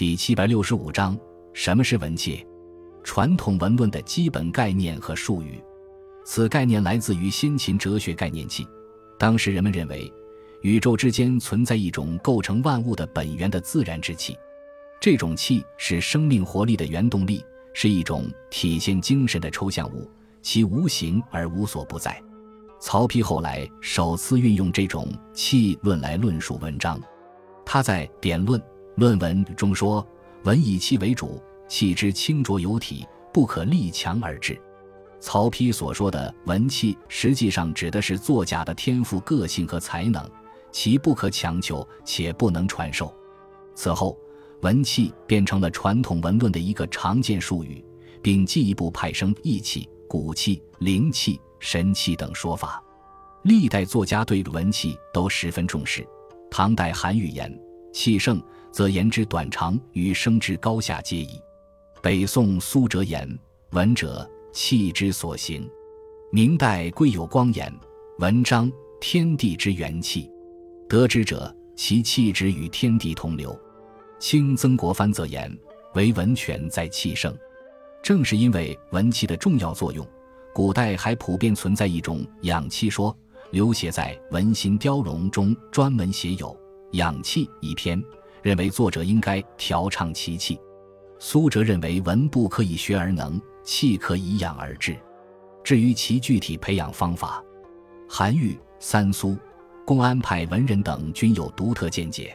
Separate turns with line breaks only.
第七百六十五章：什么是文气？传统文论的基本概念和术语。此概念来自于先秦哲学概念气。当时人们认为，宇宙之间存在一种构成万物的本源的自然之气，这种气是生命活力的原动力，是一种体现精神的抽象物，其无形而无所不在。曹丕后来首次运用这种气论来论述文章，他在《典论》。论文中说：“文以气为主，气之清浊有体，不可力强而治。”曹丕所说的文气，实际上指的是作家的天赋、个性和才能，其不可强求，且不能传授。此后，文气变成了传统文论的一个常见术语，并进一步派生义气、骨气、灵气、神气等说法。历代作家对文气都十分重视。唐代韩愈言：“气盛。”则言之短长与声之高下皆异。北宋苏辙言：“文者，气之所行。”明代归有光言：“文章，天地之元气。得之者，其气质与天地同流。”清曾国藩则言：“唯文权在气盛。”正是因为文气的重要作用，古代还普遍存在一种养气说，刘勰在《文心雕龙》中专门写有“养气”一篇。认为作者应该调畅其气。苏辙认为文不可以学而能，气可以养而致。至于其具体培养方法，韩愈、三苏、公安派文人等均有独特见解。